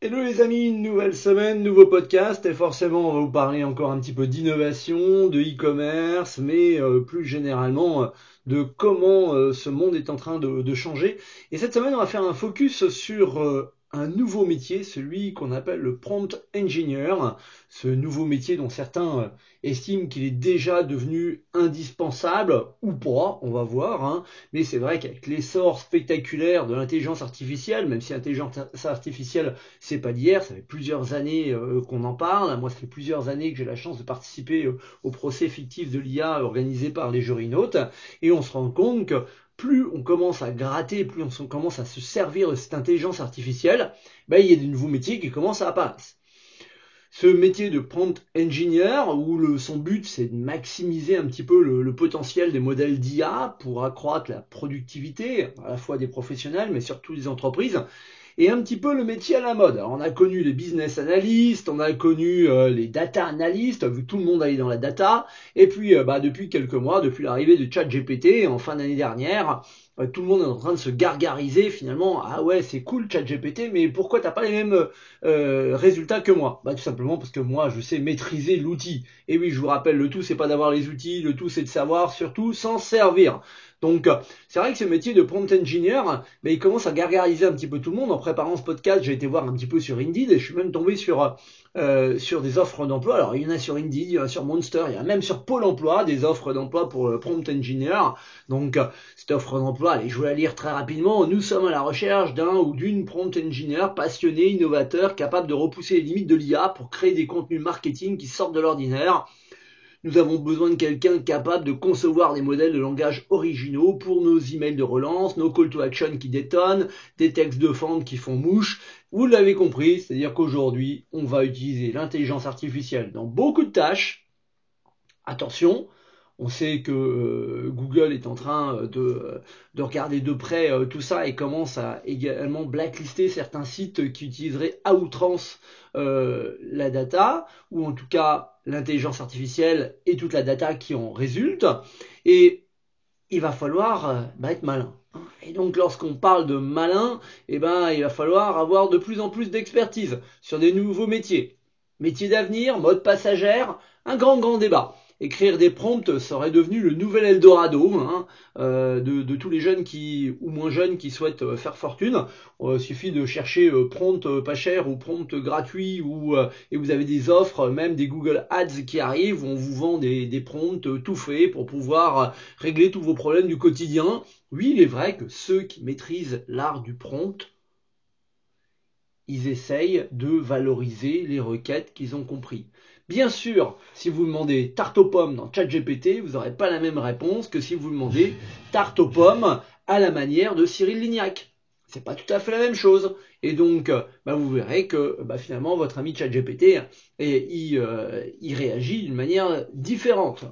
Hello les amis, nouvelle semaine, nouveau podcast et forcément on va vous parler encore un petit peu d'innovation, de e-commerce, mais euh, plus généralement euh, de comment euh, ce monde est en train de, de, changer. Et cette semaine on va faire un focus sur un nouveau métier, celui qu'on appelle le prompt engineer, ce nouveau métier dont certains euh, estiment qu'il est déjà devenu indispensable ou pas, on va voir, hein. mais c'est vrai qu'avec l'essor spectaculaire de l'intelligence artificielle, même si l'intelligence artificielle c'est pas d'hier, ça fait plusieurs années euh, qu'on en parle, moi ça fait plusieurs années que j'ai la chance de participer euh, au procès fictif de l'IA organisé par les jurinautes, et on se rend compte que plus on commence à gratter, plus on commence à se servir de cette intelligence artificielle, ben, il y a de nouveaux métiers qui commencent à apparaître. Ce métier de prompt engineer, où son but c'est de maximiser un petit peu le potentiel des modèles d'IA pour accroître la productivité à la fois des professionnels mais surtout des entreprises, et un petit peu le métier à la mode. Alors, on a connu les business analysts, on a connu euh, les data analysts, vu que tout le monde allait dans la data, et puis euh, bah, depuis quelques mois, depuis l'arrivée de ChatGPT en fin d'année dernière, euh, tout le monde est en train de se gargariser finalement. Ah ouais, c'est cool ChatGPT, mais pourquoi t'as pas les mêmes résultats que moi? Bah tout simplement parce que moi je sais maîtriser l'outil. Et oui, je vous rappelle, le tout c'est pas d'avoir les outils, le tout c'est de savoir surtout s'en servir. Donc, c'est vrai que ce métier de prompt engineer, mais il commence à gargariser un petit peu tout le monde. En préparant ce podcast, j'ai été voir un petit peu sur Indeed et je suis même tombé sur euh, sur des offres d'emploi. Alors, il y en a sur Indeed, il y en a sur Monster, il y en a même sur Pôle Emploi des offres d'emploi pour le prompt engineer. Donc, cette offre d'emploi, allez, je vais la lire très rapidement. Nous sommes à la recherche d'un ou d'une prompt engineer passionné, innovateur, capable de repousser les limites de l'IA pour créer des contenus marketing qui sortent de l'ordinaire. Nous avons besoin de quelqu'un capable de concevoir des modèles de langage originaux pour nos emails de relance, nos call to action qui détonnent, des textes de vente qui font mouche. Vous l'avez compris, c'est-à-dire qu'aujourd'hui, on va utiliser l'intelligence artificielle dans beaucoup de tâches. Attention, on sait que euh, Google est en train euh, de, de regarder de près euh, tout ça et commence à également blacklister certains sites qui utiliseraient à outrance la data, ou en tout cas l'intelligence artificielle et toute la data qui en résulte. Et il va falloir bah, être malin. Et donc lorsqu'on parle de malin, eh ben, il va falloir avoir de plus en plus d'expertise sur des nouveaux métiers. Métiers d'avenir, mode passagère, un grand grand débat écrire des prompts serait devenu le nouvel Eldorado hein, euh, de, tous les jeunes qui ou moins jeunes qui souhaitent euh, faire fortune. Euh, il suffit de chercher prompt pas cher ou prompt gratuit ou et vous avez des offres, même des Google Ads qui arrivent où on vous vend des, des prompts tout faits pour pouvoir régler tous vos problèmes du quotidien. Oui, il est vrai que ceux qui maîtrisent l'art du prompt ils essayent de valoriser les requêtes qu'ils ont compris. Bien sûr, si vous demandez tarte aux pommes dans ChatGPT, vous n'aurez pas la même réponse que si vous demandez tarte aux pommes à la manière de Cyril Lignac. C'est pas tout à fait la même chose. Et donc, bah, vous verrez que bah, finalement, votre ami ChatGPT, il, euh, il réagit d'une manière différente.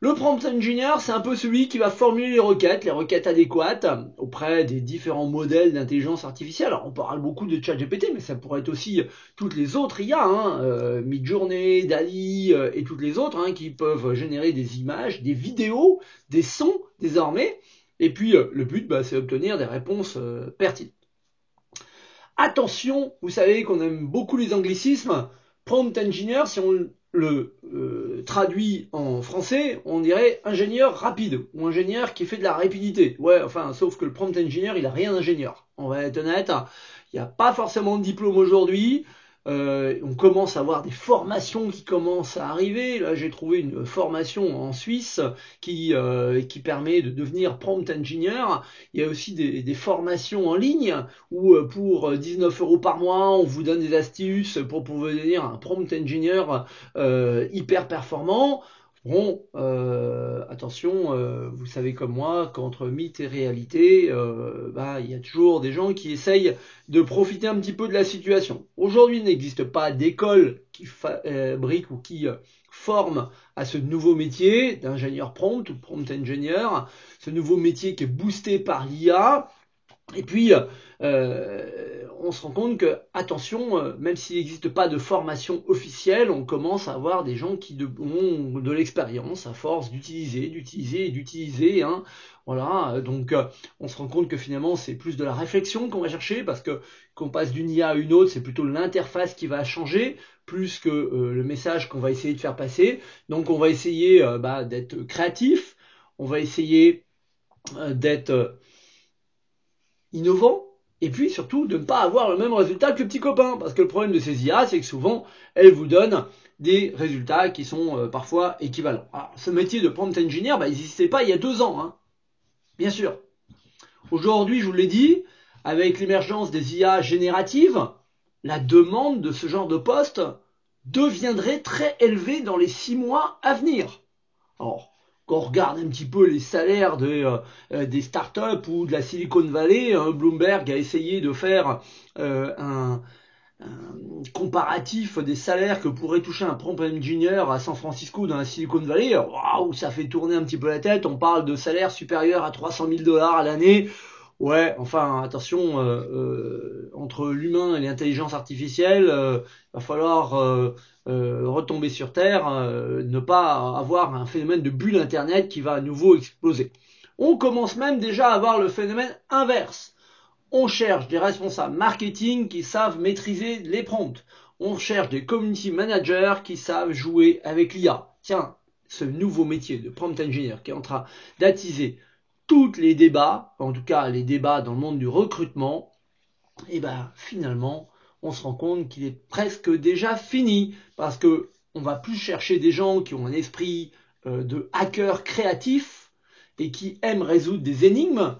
Le prompt engineer, c'est un peu celui qui va formuler les requêtes, les requêtes adéquates auprès des différents modèles d'intelligence artificielle. Alors, on parle beaucoup de ChatGPT, mais ça pourrait être aussi toutes les autres IA, hein, euh, Midjourney, DALI euh, et toutes les autres, hein, qui peuvent générer des images, des vidéos, des sons désormais. Et puis, euh, le but, bah, c'est d'obtenir des réponses pertinentes. Attention, vous savez qu'on aime beaucoup les anglicismes. Prompt engineer, si on le euh, traduit en français, on dirait ingénieur rapide ou ingénieur qui fait de la rapidité. Ouais, enfin, sauf que le prompt engineer, il a rien d'ingénieur. On va être honnête, il n'y a pas forcément de diplôme aujourd'hui. Euh, on commence à voir des formations qui commencent à arriver. Là, j'ai trouvé une formation en Suisse qui, euh, qui permet de devenir prompt engineer. Il y a aussi des, formations en ligne où euh, pour 19 euros par mois, on vous donne des astuces pour pouvoir devenir un prompt engineer euh, hyper performant. Bon, euh, attention, euh, vous savez comme moi qu'entre mythe et réalité, euh, bah, il y a toujours des gens qui essayent de profiter un petit peu de la situation. Aujourd'hui, il n'existe pas d'école qui fabrique ou qui forme à ce nouveau métier d'ingénieur prompt ou prompt engineer, ce nouveau métier qui est boosté par l'IA. Et puis, euh, on se rend compte que, attention, euh, même s'il n'existe pas de formation officielle, on commence à avoir des gens qui ont de l'expérience à force d'utiliser, d'utiliser d'utiliser. Hein. Voilà, donc euh, on se rend compte que finalement c'est plus de la réflexion qu'on va chercher parce que qu'on passe d'une IA à une autre, c'est plutôt l'interface qui va changer plus que euh, le message qu'on va essayer de faire passer. Donc on va essayer euh, bah, d'être créatif, on va essayer euh, d'être innovant, et puis surtout de ne pas avoir le même résultat que petit copain. Parce que le problème de ces IA, c'est que souvent, elles vous donnent des résultats qui sont parfois équivalents. Ce métier de prompt engineer, bah, il n'existait pas il y a deux ans, hein. bien sûr. Aujourd'hui, je vous l'ai dit, avec l'émergence des IA génératives, la demande de ce genre de poste deviendrait très élevée dans les six mois à venir. Alors, quand on regarde un petit peu les salaires euh, des startups ou de la Silicon Valley, hein, Bloomberg a essayé de faire euh, un, comparatif des salaires que pourrait toucher un prompt engineer à San Francisco dans la Silicon Valley. Waouh, ça fait tourner un petit peu la tête. On parle de salaires supérieurs à 300 000 dollars à l'année. Ouais, enfin attention, euh, euh, entre l'humain et l'intelligence artificielle, euh, va falloir retomber sur Terre, ne pas avoir un phénomène de bulle Internet qui va à nouveau exploser. On commence même déjà à avoir le phénomène inverse. On cherche des responsables marketing qui savent maîtriser les prompts. On cherche des community managers qui savent jouer avec l'IA. Tiens, ce nouveau métier de prompt engineer qui est en train d'attiser tous les débats, en tout cas les débats dans le monde du recrutement, et eh ben finalement on se rend compte qu'il est presque déjà fini parce que on va plus chercher des gens qui ont un esprit euh, de hacker créatif et qui aiment résoudre des énigmes.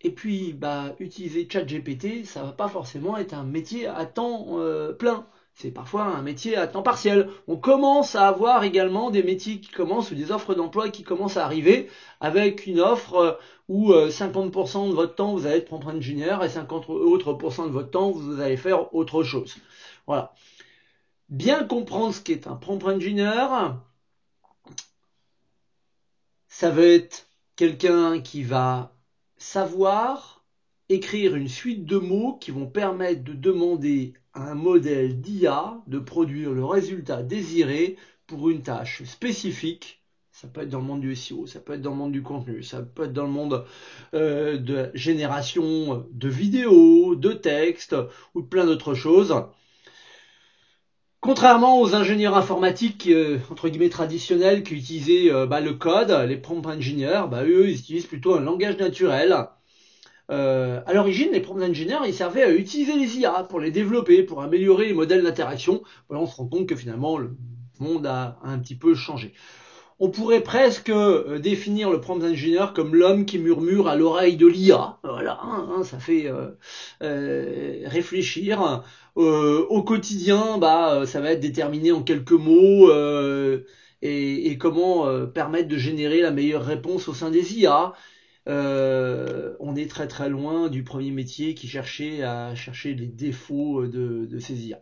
Et puis, bah, utiliser ChatGPT, ça va pas forcément être un métier à temps euh, plein c'est parfois un métier à temps partiel. On commence à avoir également des métiers qui commencent ou des offres d'emploi qui commencent à arriver avec une offre euh, où 50% euh, de votre temps vous allez être prompt engineer et 50 autres de votre temps vous allez faire autre chose. Voilà. Bien comprendre ce qu'est un prompt engineer, ça va être quelqu'un qui va savoir écrire une suite de mots qui vont permettre de demander un modèle d'IA de produire le résultat désiré pour une tâche spécifique. Ça peut être dans le monde du SEO, ça peut être dans le monde du contenu, ça peut être dans le monde euh, de génération de vidéos, de textes ou de plein d'autres choses. Contrairement aux ingénieurs informatiques euh, entre guillemets traditionnels qui utilisaient euh, bah, le code, les prompt engineers, bah, eux ils utilisent plutôt un langage naturel euh, à l'origine, les prompt engineers, ils servaient à utiliser les IA pour les développer, pour améliorer les modèles d'interaction. Voilà, on se rend compte que finalement, le monde a un petit peu changé. On pourrait presque euh, définir le prompt engineer comme l'homme qui murmure à l'oreille de l'IA. Voilà, hein, hein, ça fait euh, euh réfléchir. Euh, au quotidien, bah, ça va être déterminé en quelques mots et, et, comment permettre de générer la meilleure réponse au sein des IA. Euh, on est très très loin du premier métier qui cherchait à chercher les défauts de, de ces IA.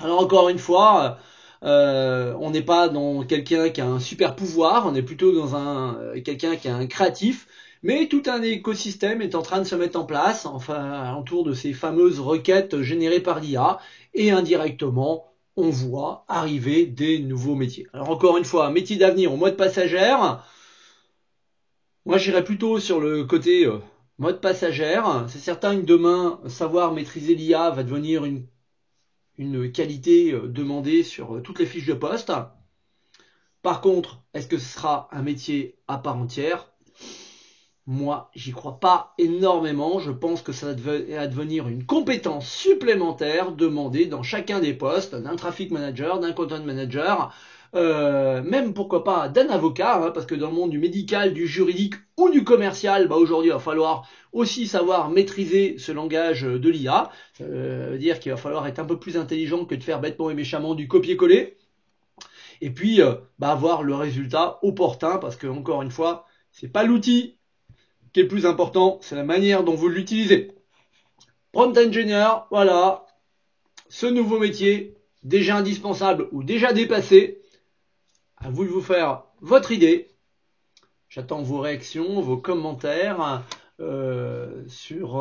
Alors encore une fois, euh, on n'est pas dans quelqu'un qui a un super pouvoir, on est plutôt dans un euh, quelqu'un qui a un créatif, mais tout un écosystème est en train de se mettre en place, enfin autour de ces fameuses requêtes générées par l'IA, et indirectement on voit arriver des nouveaux métiers. Alors encore une fois, métier d'avenir au mode passagère, moi, j'irais plutôt sur le côté euh, mode passagère. C'est certain que demain, savoir maîtriser l'IA va devenir une, qualité euh, demandée sur euh, toutes les fiches de poste. Par contre, est-ce que ce sera un métier à part entière? Moi, j'y crois pas énormément. Je pense que ça va devenir une compétence supplémentaire demandée dans chacun des postes d'un traffic manager, d'un content manager, euh, même pourquoi pas d'un avocat, hein, parce que dans le monde du médical, du juridique ou du commercial, bah aujourd'hui il va falloir aussi savoir maîtriser ce langage de l'IA. Ça veut dire qu'il va falloir être un peu plus intelligent que de faire bêtement et méchamment du copier-coller. Et puis euh, bah, avoir le résultat opportun, parce que encore une fois, c'est pas l'outil qui est le plus important, c'est la manière dont vous l'utilisez. Prompt engineer, voilà, ce nouveau métier, déjà indispensable ou déjà dépassé, à vous de vous faire votre idée. J'attends vos réactions, vos commentaires euh, sur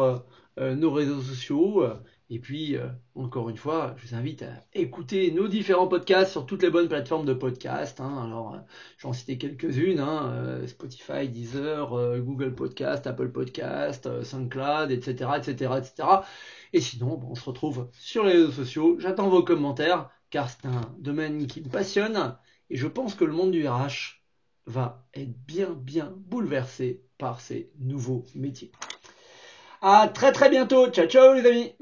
euh, nos réseaux sociaux Et puis, euh, encore une fois, je vous invite à écouter nos différents podcasts sur toutes les bonnes plateformes de podcast. Hein. Alors, euh, j'en citais quelques-unes, hein, euh, Spotify, Deezer, Google Podcast, Apple Podcast, SoundCloud, etc., etc., etc. Et sinon, on se retrouve sur les réseaux sociaux. J'attends vos commentaires, car c'est un domaine qui me passionne. Et je pense que le monde du RH va être bien, bien bouleversé par ces nouveaux métiers. À très très bientôt. Ciao ciao les amis.